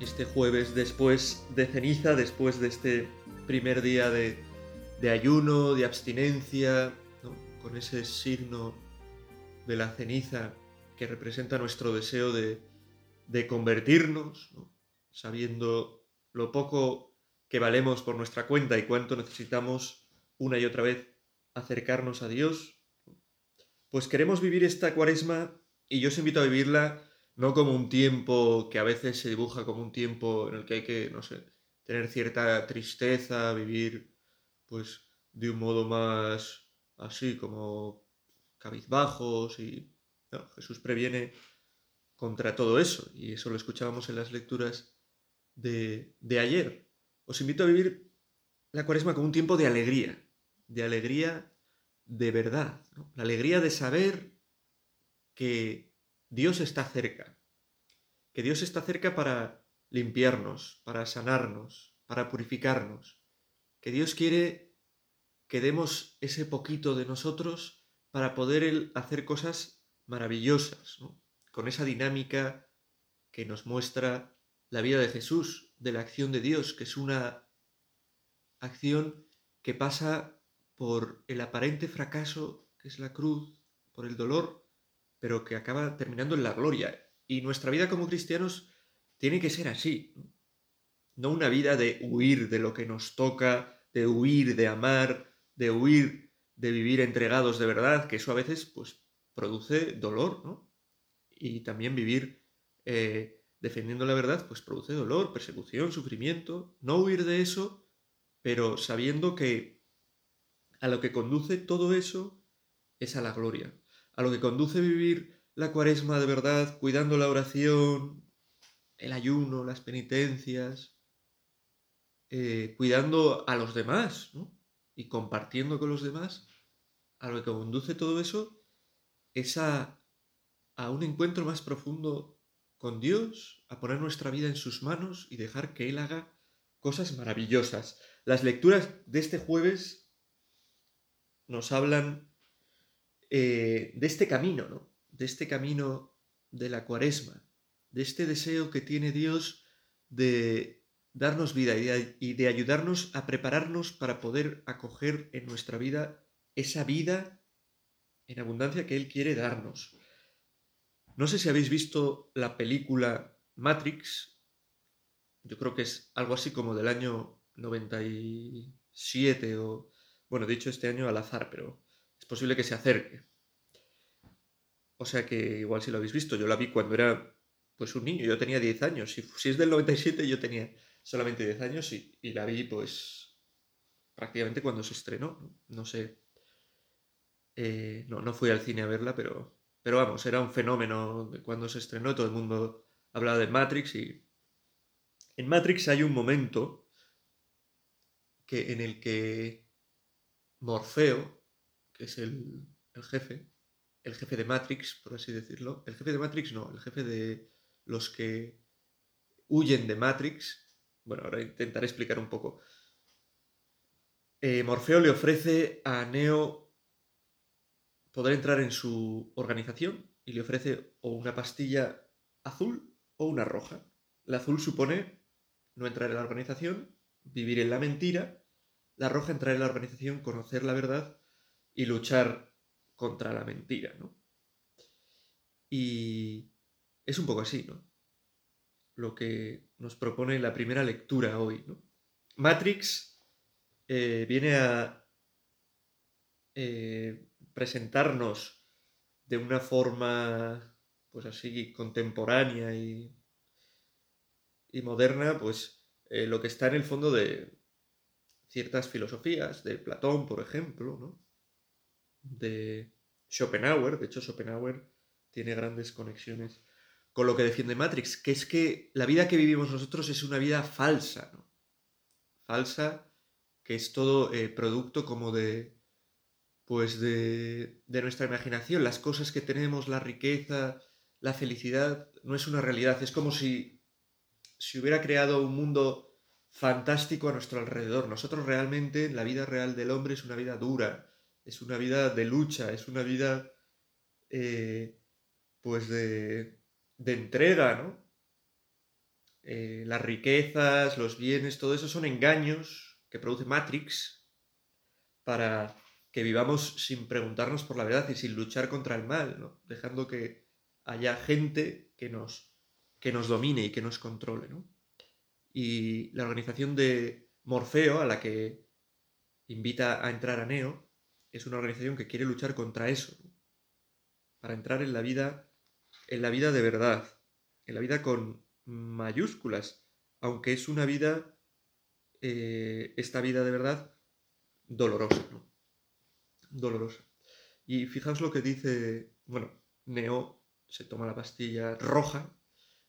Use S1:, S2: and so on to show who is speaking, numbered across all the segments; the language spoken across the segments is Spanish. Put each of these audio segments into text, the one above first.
S1: este jueves después de ceniza, después de este primer día de, ayuno, de abstinencia, con ese signo de la ceniza que representa nuestro deseo de, convertirnos, sabiendo lo poco que valemos por nuestra cuenta y cuánto necesitamos una y otra vez acercarnos a Dios, pues queremos vivir esta cuaresma y yo os invito a vivirla no como un tiempo que a veces se dibuja como un tiempo en el que hay que, no sé, tener cierta tristeza, vivir pues de un modo más así como cabizbajos y Jesús previene contra todo eso y eso lo escuchábamos en las lecturas de, de ayer. Os invito a vivir la cuaresma como un tiempo de alegría, de alegría de verdad, la alegría de saber que Dios está cerca, que Dios está cerca para limpiarnos, para sanarnos, para purificarnos, que Dios quiere que demos ese poquito de nosotros para poder hacer cosas maravillosas, con esa dinámica que nos muestra la vida de Jesús, de la acción de Dios, que es una acción que pasa por el aparente fracaso, que es la cruz, por el dolor, pero que acaba terminando en la gloria. Y nuestra vida como cristianos tiene que ser así. No una vida de huir de lo que nos toca, de huir de amar, de huir de vivir entregados de verdad, que eso a veces pues, produce dolor, Y también vivir eh, defendiendo la verdad, pues produce dolor, persecución, sufrimiento. No huir de eso, pero sabiendo que a lo que conduce todo eso es a la gloria, a lo que conduce vivir la cuaresma de verdad, cuidando la oración, el ayuno, las penitencias, eh, cuidando a los demás y compartiendo con los demás, a lo que conduce todo eso es a, a un encuentro más profundo con Dios, a poner nuestra vida en sus manos y dejar que Él haga cosas maravillosas. Las lecturas de este jueves nos hablan eh, de este camino, ¿no? de este camino de la cuaresma, de este deseo que tiene Dios de darnos vida y de, ayudarnos a prepararnos para poder acoger en nuestra vida esa vida en abundancia que Él quiere darnos. No sé si habéis visto la película Matrix, yo creo que es algo así como del año 97 o, bueno, dicho este año al azar, pero es posible que se acerque. O sea que igual si lo habéis visto, yo la vi cuando era pues un niño, yo tenía 10 años. Si, si es del 97 yo tenía solamente 10 años y, la vi pues prácticamente cuando se estrenó. No sé, eh, no, no fui al cine a verla, pero, pero vamos, era un fenómeno cuando se estrenó, todo el mundo hablaba de Matrix y... En Matrix hay un momento que, en el que Morfeo que es el, el jefe, el jefe de Matrix, por así decirlo. El jefe de Matrix no, el jefe de los que huyen de Matrix. Bueno, ahora intentaré explicar un poco. Eh, Morfeo le ofrece a Neo poder entrar en su organización y le ofrece o una pastilla azul o una roja. La azul supone no entrar en la organización, vivir en la mentira. La roja entrar en la organización, conocer la verdad y luchar contra la mentira, ¿no? Y es un poco así, ¿no? Lo que nos propone la primera lectura hoy, ¿no? Matrix eh, viene a eh, presentarnos de una forma, pues así, contemporánea y, moderna, pues eh, lo que está en el fondo de ciertas filosofías, de Platón, por ejemplo, ¿no? de Schopenhauer. De hecho, Schopenhauer tiene grandes conexiones con lo que defiende Matrix, que es que la vida que vivimos nosotros es una vida falsa, Falsa, que es todo eh, producto como de pues de, de nuestra imaginación, las cosas que tenemos, la riqueza, la felicidad, no es una realidad, es como si si hubiera creado un mundo fantástico a nuestro alrededor. Nosotros realmente, la vida real del hombre es una vida dura, es una vida de lucha, es una vida eh, pues de, entrega, ¿no? Eh, las riquezas, los bienes, todo eso son engaños que produce Matrix para que vivamos sin preguntarnos por la verdad y sin luchar contra el mal, Dejando que haya gente que nos, que nos domine y que nos controle, Y la organización de Morfeo, a la que invita a entrar a Neo, es una organización que quiere luchar contra eso, para entrar en la vida, en la vida de verdad, en la vida con mayúsculas, aunque es una vida, eh, esta vida de verdad, dolorosa, ¿no? Dolorosa. Y fijaos lo que dice, bueno, Neo se toma la pastilla roja,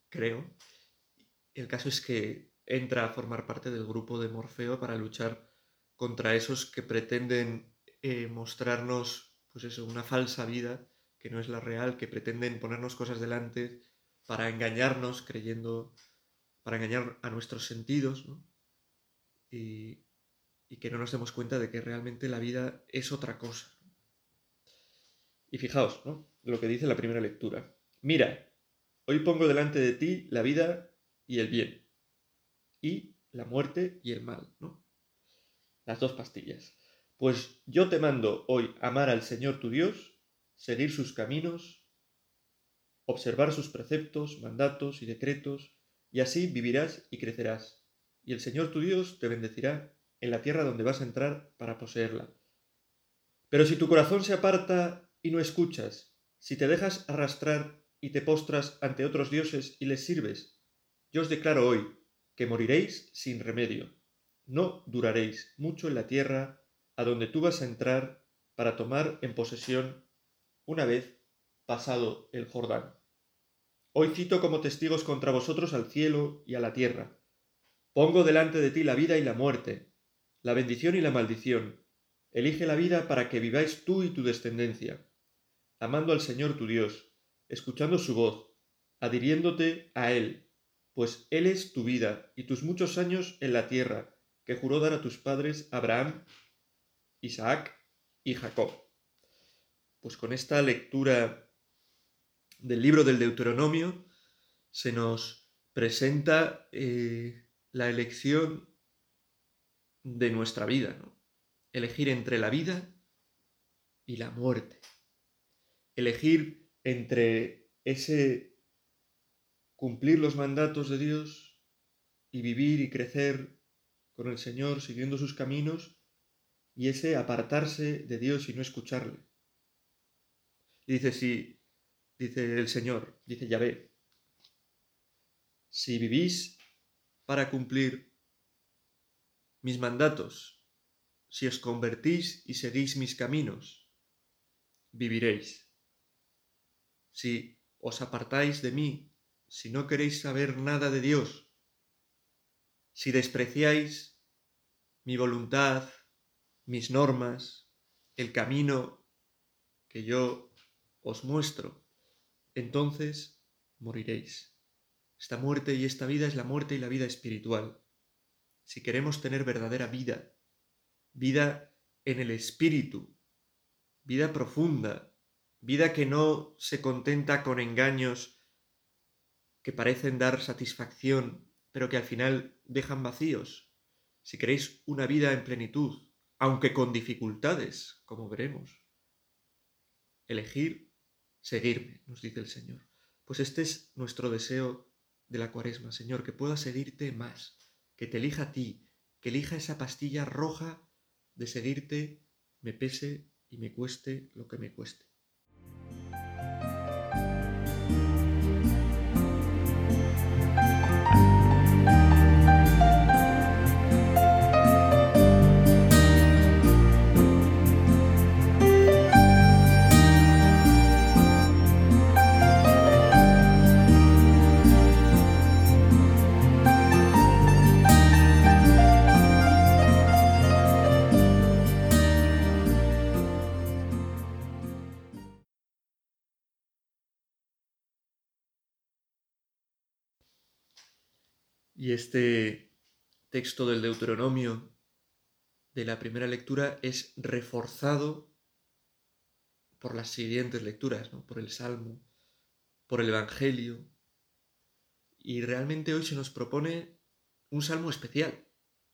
S1: creo. El caso es que entra a formar parte del grupo de Morfeo para luchar contra esos que pretenden eh, mostrarnos, pues eso, una falsa vida que no es la real, que pretenden ponernos cosas delante para engañarnos creyendo, para engañar a nuestros sentidos, Y, que no nos demos cuenta de que realmente la vida es otra cosa. Y fijaos, Lo que dice la primera lectura. Mira, hoy pongo delante de ti la vida y el bien. Y la muerte y el mal, ¿no? Las dos pastillas. Pues yo te mando hoy amar al Señor tu Dios, seguir sus caminos, observar sus preceptos, mandatos y decretos, y así vivirás y crecerás. Y el Señor tu Dios te bendecirá en la tierra donde vas a entrar para poseerla. Pero si tu corazón se aparta y no escuchas, si te dejas arrastrar y te postras ante otros dioses y les sirves, yo os declaro hoy que moriréis sin remedio. No duraréis mucho en la tierra a donde tú vas a entrar para tomar en posesión una vez pasado el Jordán. Hoy cito como testigos contra vosotros al cielo y a la tierra. Pongo delante de ti la vida y la muerte, la bendición y la maldición. Elige la vida para que viváis tú y tu descendencia, amando al Señor tu Dios, escuchando su voz, adhiriéndote a Él, pues Él es tu vida y tus muchos años en la tierra, que juró dar a tus padres Abraham, Isaac y Jacob. Pues con esta lectura del libro del Deuteronomio se nos presenta eh, la elección de nuestra vida, elegir entre la vida y la muerte, elegir entre ese cumplir los mandatos de Dios y vivir y crecer con el Señor siguiendo sus caminos y ese apartarse de Dios y no escucharle. dice, si, dice el Señor, dice Yahvé, si vivís para cumplir mis mandatos, si os convertís y seguís mis caminos, viviréis. Si os apartáis de mí, si no queréis saber nada de Dios, si despreciáis mi voluntad, mis normas, el camino que yo os muestro, entonces moriréis. Esta muerte y esta vida es la muerte y la vida espiritual. Si queremos tener verdadera vida, vida en el espíritu, vida profunda, vida que no se contenta con engaños que parecen dar satisfacción, pero que al final dejan vacíos. Si queréis una vida en plenitud, aunque con dificultades, como veremos. Elegir, seguirme, nos dice el Señor. Pues este es nuestro deseo de la cuaresma, Señor, que pueda seguirte más, que te elija a ti, que elija esa pastilla roja de seguirte, me pese y me cueste lo que me cueste. Y este texto del Deuteronomio de la primera lectura es reforzado por las siguientes lecturas, ¿no? por el Salmo, por el Evangelio. Y realmente hoy se nos propone un salmo especial,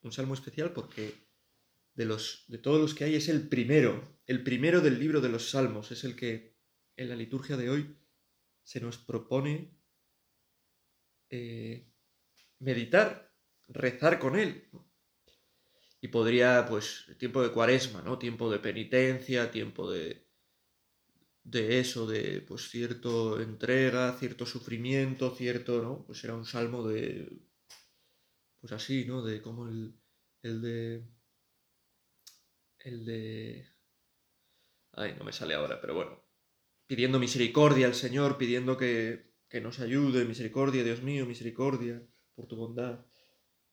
S1: un salmo especial porque de, los, de todos los que hay es el primero, el primero del libro de los salmos, es el que en la liturgia de hoy se nos propone eh, meditar, rezar con él. Y podría, pues, tiempo de cuaresma, ¿no? Tiempo de penitencia, tiempo de, de eso, de, pues, cierto entrega, cierto sufrimiento, cierto, ¿no? Pues era un salmo de, pues así, ¿no? De como el, el de, el de, ay, no me sale ahora, pero bueno, pidiendo misericordia al Señor, pidiendo que, que nos ayude, misericordia, Dios mío, misericordia por tu bondad.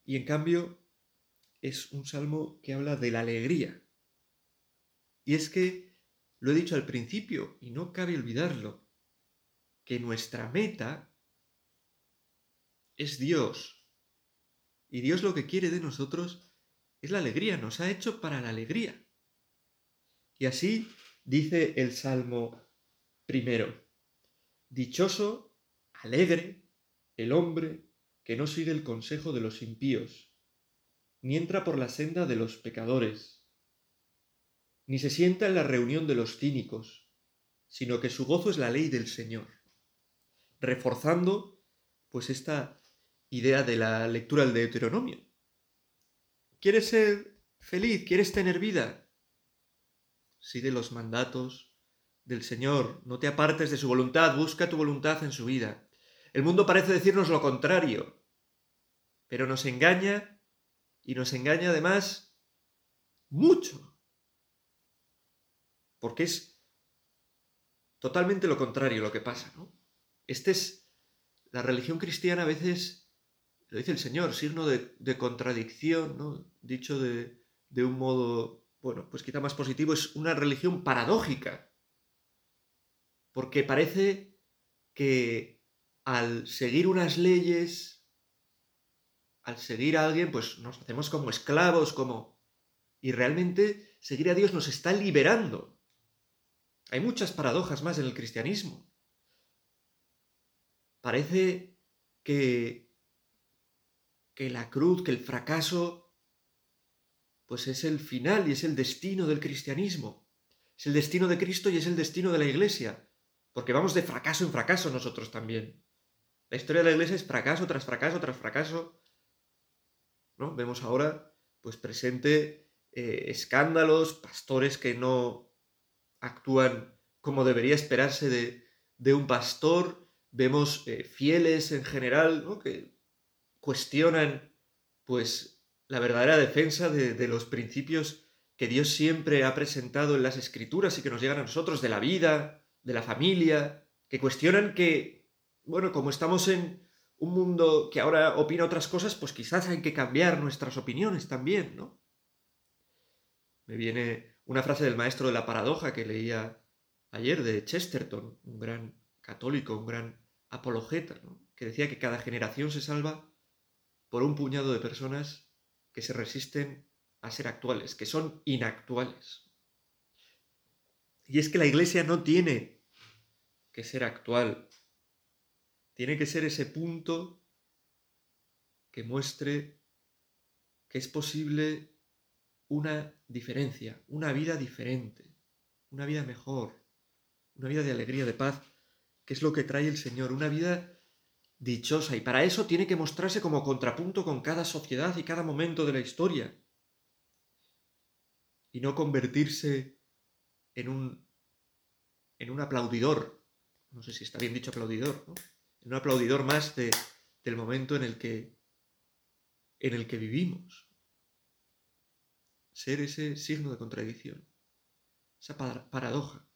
S1: Y en cambio es un salmo que habla de la alegría. Y es que, lo he dicho al principio, y no cabe olvidarlo, que nuestra meta es Dios. Y Dios lo que quiere de nosotros es la alegría, nos ha hecho para la alegría. Y así dice el Salmo primero, dichoso, alegre, el hombre que no sigue el consejo de los impíos, ni entra por la senda de los pecadores, ni se sienta en la reunión de los cínicos, sino que su gozo es la ley del Señor, reforzando pues esta idea de la lectura del Deuteronomio. ¿Quieres ser feliz? ¿Quieres tener vida? Sigue los mandatos del Señor, no te apartes de su voluntad, busca tu voluntad en su vida. El mundo parece decirnos lo contrario, pero nos engaña y nos engaña además mucho, porque es totalmente lo contrario lo que pasa, ¿no? Este es la religión cristiana a veces, lo dice el Señor, signo de, contradicción, ¿no? Dicho de, de un modo, bueno, pues quizá más positivo, es una religión paradójica, porque parece que al seguir unas leyes al seguir a alguien, pues nos hacemos como esclavos, como... Y realmente seguir a Dios nos está liberando. Hay muchas paradojas más en el cristianismo. Parece que, que la cruz, que el fracaso, pues es el final y es el destino del cristianismo. Es el destino de Cristo y es el destino de la Iglesia. Porque vamos de fracaso en fracaso nosotros también. La historia de la Iglesia es fracaso tras fracaso tras fracaso Vemos ahora, pues presente, eh, escándalos, pastores que no actúan como debería esperarse de, un pastor, vemos eh, fieles en general, Que cuestionan, pues, la verdadera defensa de, de los principios que Dios siempre ha presentado en las escrituras y que nos llegan a nosotros de la vida, de la familia, que cuestionan que, bueno, como estamos en, un mundo que ahora opina otras cosas, pues quizás hay que cambiar nuestras opiniones también, ¿no? Me viene una frase del maestro de la paradoja que leía ayer de Chesterton, un gran católico, un gran apologeta, que decía que cada generación se salva por un puñado de personas que se resisten a ser actuales, que son inactuales. Y es que la Iglesia no tiene que ser actual tiene que ser ese punto que muestre que es posible una diferencia, una vida diferente, una vida mejor, una vida de alegría, de paz, que es lo que trae el Señor, una vida dichosa. Y para eso tiene que mostrarse como contrapunto con cada sociedad y cada momento de la historia. Y no convertirse en un, en un aplaudidor. No sé si está bien dicho aplaudidor, ¿no? un aplaudidor más del momento en el que en el que vivimos. Ser ese signo de contradicción, esa paradoja.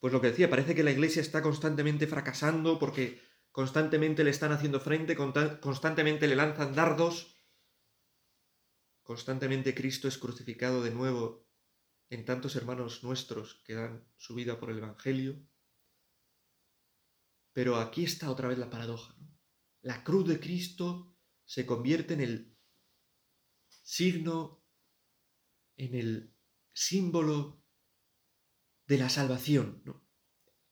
S1: Pues lo que decía, parece que la Iglesia está constantemente fracasando porque constantemente le están haciendo frente, constantemente le lanzan dardos, constantemente Cristo es crucificado de nuevo en tantos hermanos nuestros que dan su vida por el Evangelio. Pero aquí está otra vez la paradoja. La cruz de Cristo se convierte en el signo, en el símbolo de la salvación.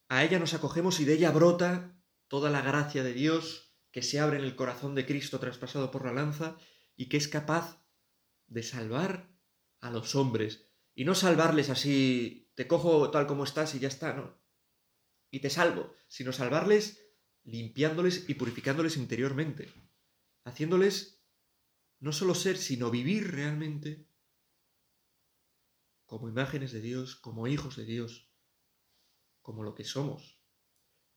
S1: A ella nos acogemos y de ella brota toda la gracia de Dios que se abre en el corazón de Cristo traspasado por la lanza y que es capaz de salvar a los hombres. Y no salvarles así, te cojo tal como estás y ya está, no y te salvo, sino salvarles limpiándoles y purificándoles interiormente, haciéndoles no solo ser, sino vivir realmente como imágenes de Dios, como hijos de Dios, como lo que somos,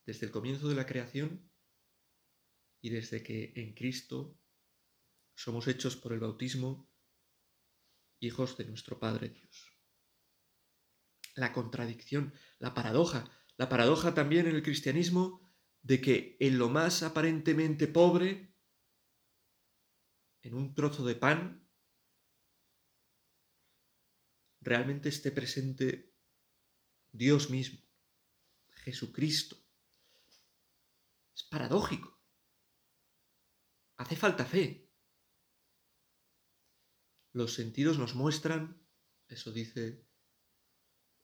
S1: desde el comienzo de la creación y desde que en Cristo somos hechos por el bautismo hijos de nuestro Padre Dios. La contradicción, la paradoja la paradoja también en el cristianismo de que en lo más aparentemente pobre, en un trozo de pan, realmente esté presente Dios mismo, Jesucristo. Es paradójico. Hace falta fe. Los sentidos nos muestran, eso dice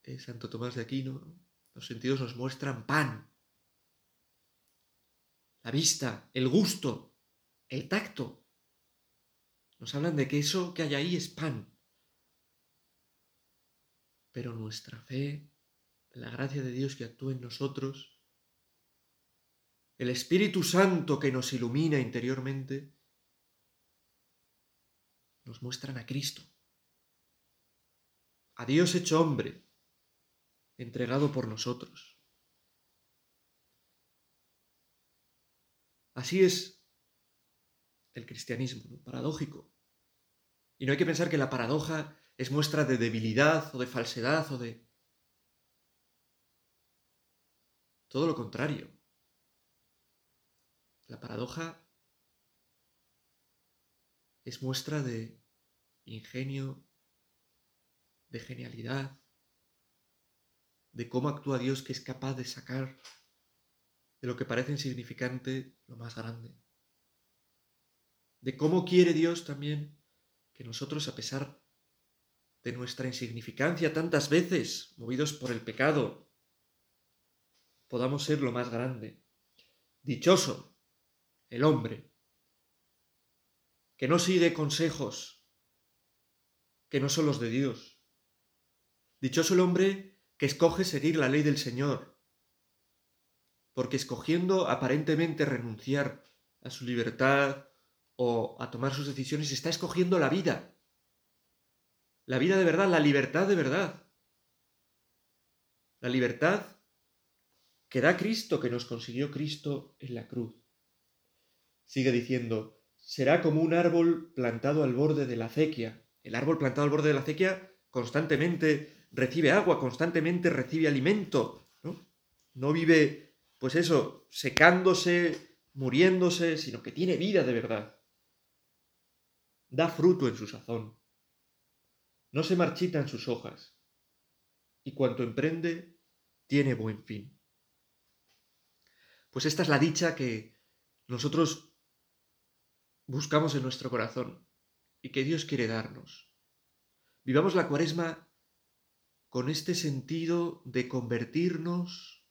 S1: eh, Santo Tomás de Aquino, los sentidos nos muestran pan. La vista, el gusto, el tacto. Nos hablan de que eso que hay ahí es pan. Pero nuestra fe, la gracia de Dios que actúa en nosotros, el Espíritu Santo que nos ilumina interiormente, nos muestran a Cristo, a Dios hecho hombre, entregado por nosotros. Así es el cristianismo, paradójico. Y no hay que pensar que la paradoja es muestra de debilidad o de falsedad o de... Todo lo contrario. La paradoja es muestra de ingenio, de genialidad, de cómo actúa Dios que es capaz de sacar de lo que parece insignificante lo más grande. De cómo quiere Dios también que nosotros, a pesar de nuestra insignificancia tantas veces, movidos por el pecado, podamos ser lo más grande. Dichoso el hombre, que no sigue consejos que no son los de Dios. Dichoso el hombre que escoge seguir la ley del Señor, porque escogiendo aparentemente renunciar a su libertad o a tomar sus decisiones, está escogiendo la vida, la vida de verdad, la libertad de verdad, la libertad que da Cristo, que nos consiguió Cristo en la cruz. Sigue diciendo, será como un árbol plantado al borde de la acequia. El árbol plantado al borde de la acequia constantemente recibe agua, constantemente recibe alimento, ¿no? vive, pues eso, secándose, muriéndose, sino que tiene vida de verdad. Da fruto en su sazón. No se marchitan sus hojas. Y cuanto emprende, tiene buen fin. Pues esta es la dicha que nosotros buscamos en nuestro corazón y que Dios quiere darnos. Vivamos la cuaresma con este sentido de convertirnos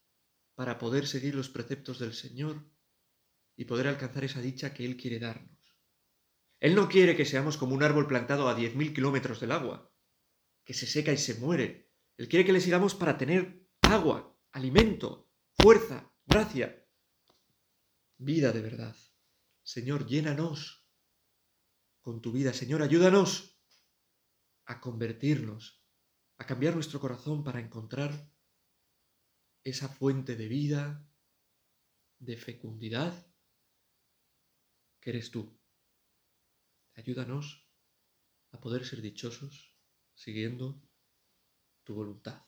S1: para poder seguir los preceptos del Señor y poder alcanzar esa dicha que Él quiere darnos. Él no quiere que seamos como un árbol plantado a 10.000 kilómetros del agua, que se seca y se muere. Él quiere que le sigamos para tener agua, alimento, fuerza, gracia, vida de verdad. Señor, llénanos con tu vida. Señor, ayúdanos a convertirnos a cambiar nuestro corazón para encontrar esa fuente de vida, de fecundidad, que eres tú. Ayúdanos a poder ser dichosos siguiendo tu voluntad.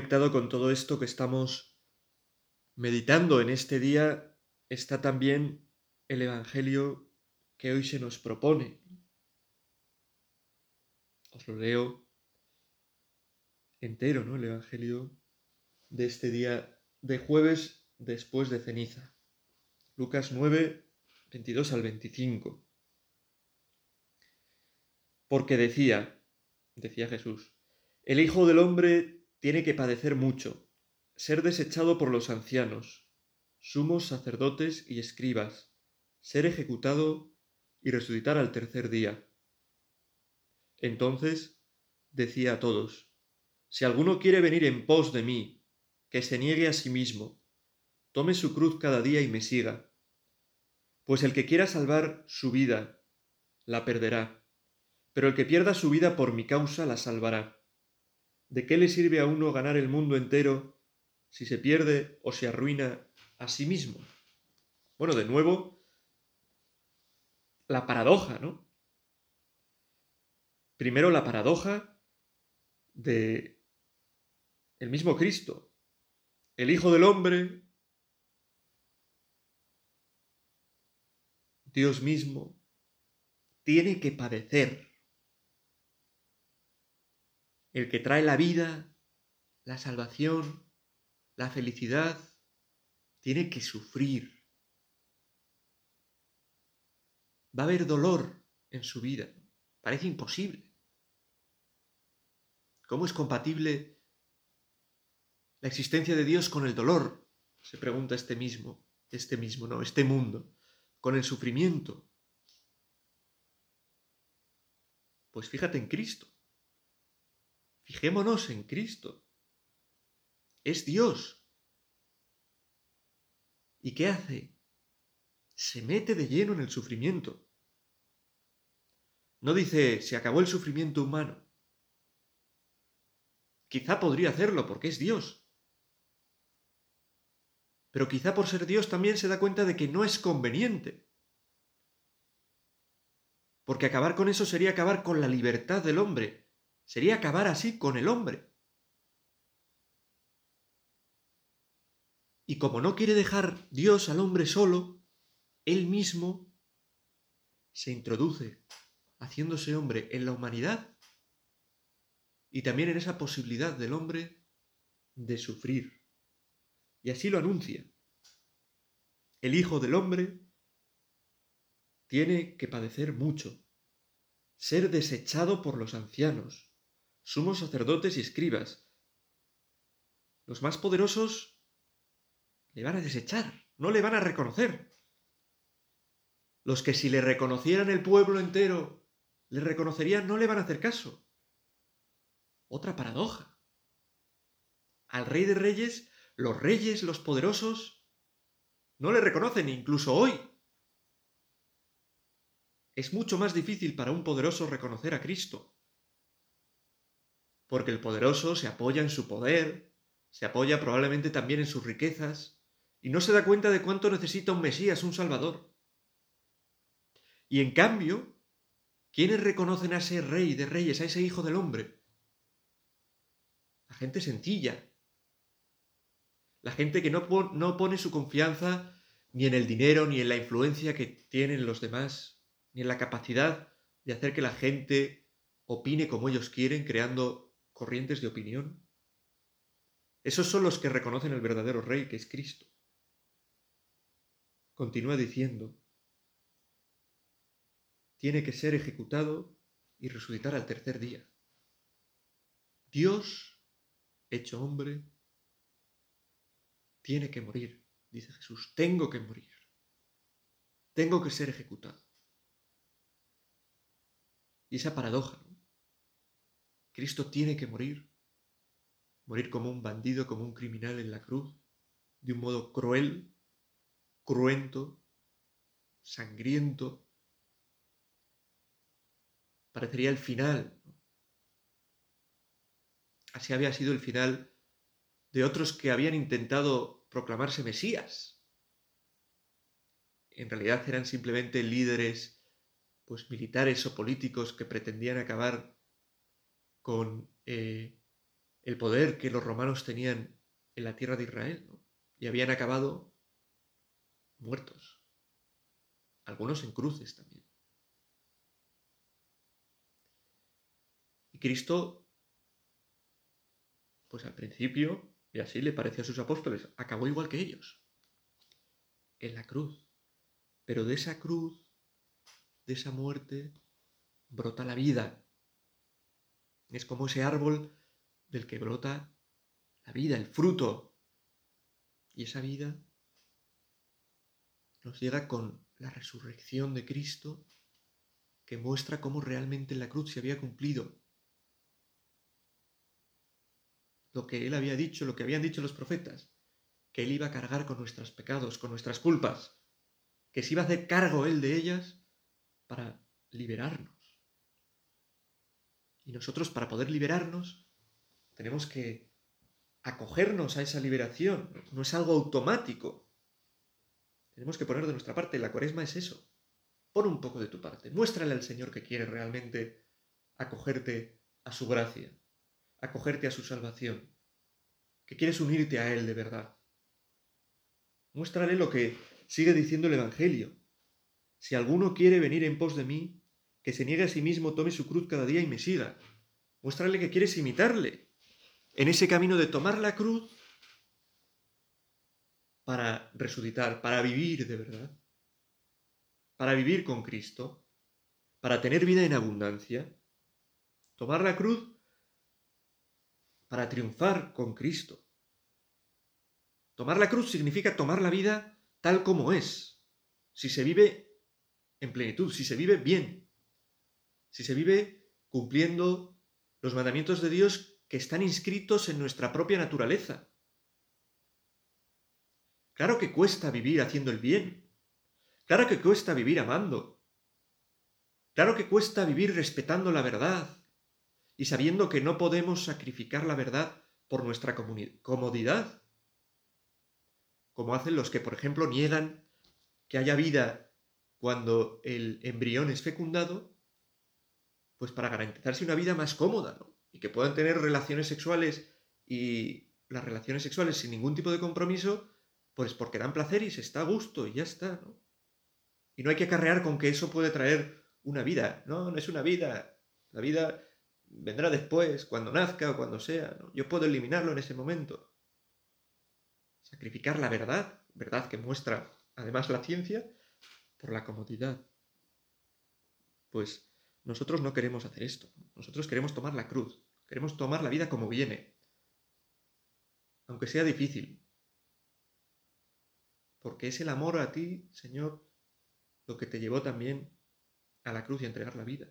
S1: conectado con todo esto que estamos meditando en este día está también el Evangelio que hoy se nos propone. Os lo leo entero, ¿no? El Evangelio de este día de jueves después de ceniza. Lucas 9, 22 al 25. Porque decía, decía Jesús, el Hijo del Hombre tiene que padecer mucho, ser desechado por los ancianos, sumos sacerdotes y escribas, ser ejecutado y resucitar al tercer día. Entonces decía a todos, Si alguno quiere venir en pos de mí, que se niegue a sí mismo, tome su cruz cada día y me siga. Pues el que quiera salvar su vida, la perderá, pero el que pierda su vida por mi causa la salvará ¿De qué le sirve a uno ganar el mundo entero si se pierde o se arruina a sí mismo? Bueno, de nuevo, la paradoja, ¿no? Primero la paradoja de el mismo Cristo, el Hijo del Hombre, Dios mismo, tiene que padecer el que trae la vida, la salvación, la felicidad, tiene que sufrir. Va a haber dolor en su vida. Parece imposible. ¿Cómo es compatible la existencia de Dios con el dolor? Se pregunta este mismo, este mismo, no, este mundo, con el sufrimiento. Pues fíjate en Cristo. Fijémonos en Cristo. Es Dios. ¿Y qué hace? Se mete de lleno en el sufrimiento. No dice, se acabó el sufrimiento humano. Quizá podría hacerlo porque es Dios. Pero quizá por ser Dios también se da cuenta de que no es conveniente. Porque acabar con eso sería acabar con la libertad del hombre, sería acabar así con el hombre. Y como no quiere dejar Dios al hombre solo, Él mismo se introduce, haciéndose hombre en la humanidad y también en esa posibilidad del hombre de sufrir. Y así lo anuncia. El Hijo del Hombre tiene que padecer mucho, ser desechado por los ancianos, sumos sacerdotes y escribas. Los más poderosos le van a desechar, no le van a reconocer. Los que si le reconocieran el pueblo entero, le reconocerían, no le van a hacer caso. Otra paradoja. Al rey de reyes, los reyes, los poderosos, no le reconocen incluso hoy. Es mucho más difícil para un poderoso reconocer a Cristo porque el poderoso se apoya en su poder, se apoya probablemente también en sus riquezas, y no se da cuenta de cuánto necesita un Mesías, un Salvador. Y en cambio, ¿quiénes reconocen a ese rey de reyes, a ese hijo del hombre? La gente sencilla. La gente que no, no pone su confianza ni en el dinero, ni en la influencia que tienen los demás, ni en la capacidad de hacer que la gente opine como ellos quieren, creando corrientes de opinión. Esos son los que reconocen el verdadero rey, que es Cristo. Continúa diciendo, tiene que ser ejecutado y resucitar al tercer día. Dios, hecho hombre, tiene que morir, dice Jesús, tengo que morir, tengo que ser ejecutado. Y esa paradoja, Cristo tiene que morir, morir como un bandido, como un criminal en la cruz, de un modo cruel, cruento, sangriento. Parecería el final. Así había sido el final de otros que habían intentado proclamarse Mesías. En realidad eran simplemente líderes pues militares o políticos que pretendían acabar con eh, el poder que los romanos tenían en la tierra de Israel, y habían acabado muertos, algunos en cruces también. Y Cristo, pues al principio, y así le pareció a sus apóstoles, acabó igual que ellos, en la cruz. Pero de esa cruz, de esa muerte, brota la vida es como ese árbol del que brota la vida, el fruto. Y esa vida nos llega con la resurrección de Cristo que muestra cómo realmente la cruz se había cumplido lo que él había dicho, lo que habían dicho los profetas, que él iba a cargar con nuestros pecados, con nuestras culpas, que se iba a hacer cargo él de ellas para liberarnos. Y nosotros para poder liberarnos tenemos que acogernos a esa liberación. No es algo automático. Tenemos que poner de nuestra parte. La cuaresma es eso. Pon un poco de tu parte. Muéstrale al Señor que quiere realmente acogerte a su gracia, acogerte a su salvación, que quieres unirte a Él de verdad. Muéstrale lo que sigue diciendo el Evangelio. Si alguno quiere venir en pos de mí, que se niegue a sí mismo, tome su cruz cada día y me siga. Muéstrale que quieres imitarle. En ese camino de tomar la cruz para resucitar, para vivir de verdad, para vivir con Cristo, para tener vida en abundancia. Tomar la cruz para triunfar con Cristo. Tomar la cruz significa tomar la vida tal como es, si se vive en plenitud, si se vive bien, si se vive cumpliendo los mandamientos de Dios que están inscritos en nuestra propia naturaleza. Claro que cuesta vivir haciendo el bien. Claro que cuesta vivir amando. Claro que cuesta vivir respetando la verdad y sabiendo que no podemos sacrificar la verdad por nuestra comodidad. Como hacen los que, por ejemplo, niegan que haya vida cuando el embrión es fecundado pues para garantizarse una vida más cómoda, ¿no? Y que puedan tener relaciones sexuales y las relaciones sexuales sin ningún tipo de compromiso, pues porque dan placer y se está a gusto y ya está, ¿no? Y no hay que acarrear con que eso puede traer una vida, no, no es una vida. La vida vendrá después, cuando nazca o cuando sea, ¿no? Yo puedo eliminarlo en ese momento. Sacrificar la verdad, verdad que muestra además la ciencia, por la comodidad. Pues nosotros no queremos hacer esto. Nosotros queremos tomar la cruz. Queremos tomar la vida como viene. Aunque sea difícil. Porque es el amor a ti, Señor, lo que te llevó también a la cruz y a entregar la vida.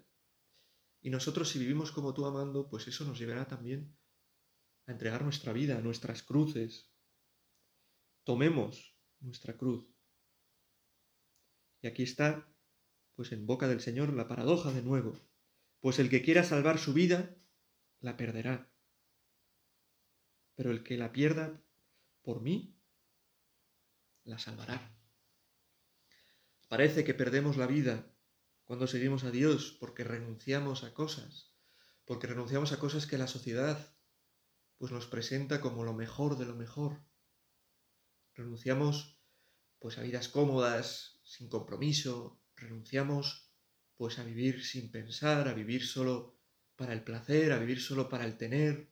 S1: Y nosotros si vivimos como tú amando, pues eso nos llevará también a entregar nuestra vida, nuestras cruces. Tomemos nuestra cruz. Y aquí está pues en boca del Señor la paradoja de nuevo, pues el que quiera salvar su vida, la perderá. Pero el que la pierda por mí, la salvará. Parece que perdemos la vida cuando seguimos a Dios porque renunciamos a cosas, porque renunciamos a cosas que la sociedad pues nos presenta como lo mejor de lo mejor. Renunciamos pues a vidas cómodas, sin compromiso, renunciamos pues a vivir sin pensar, a vivir solo para el placer, a vivir solo para el tener.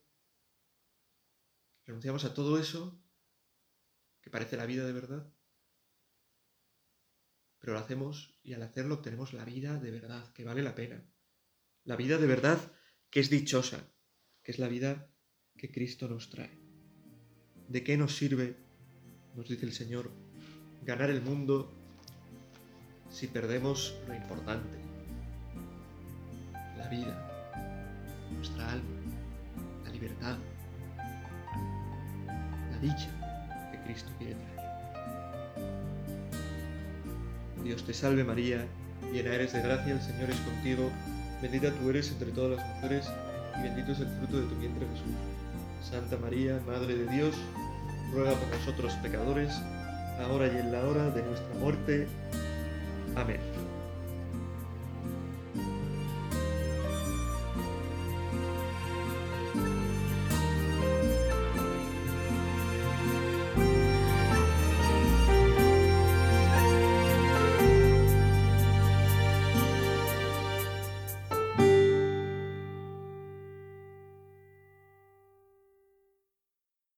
S1: Renunciamos a todo eso que parece la vida de verdad. Pero lo hacemos y al hacerlo obtenemos la vida de verdad, que vale la pena. La vida de verdad que es dichosa, que es la vida que Cristo nos trae. ¿De qué nos sirve, nos dice el Señor, ganar el mundo si perdemos lo importante, la vida, nuestra alma, la libertad, la dicha que Cristo quiere traer. Dios te salve María, llena eres de gracia, el Señor es contigo, bendita tú eres entre todas las mujeres y bendito es el fruto de tu vientre Jesús. Santa María, Madre de Dios, ruega por nosotros pecadores, ahora y en la hora de nuestra muerte. Amén.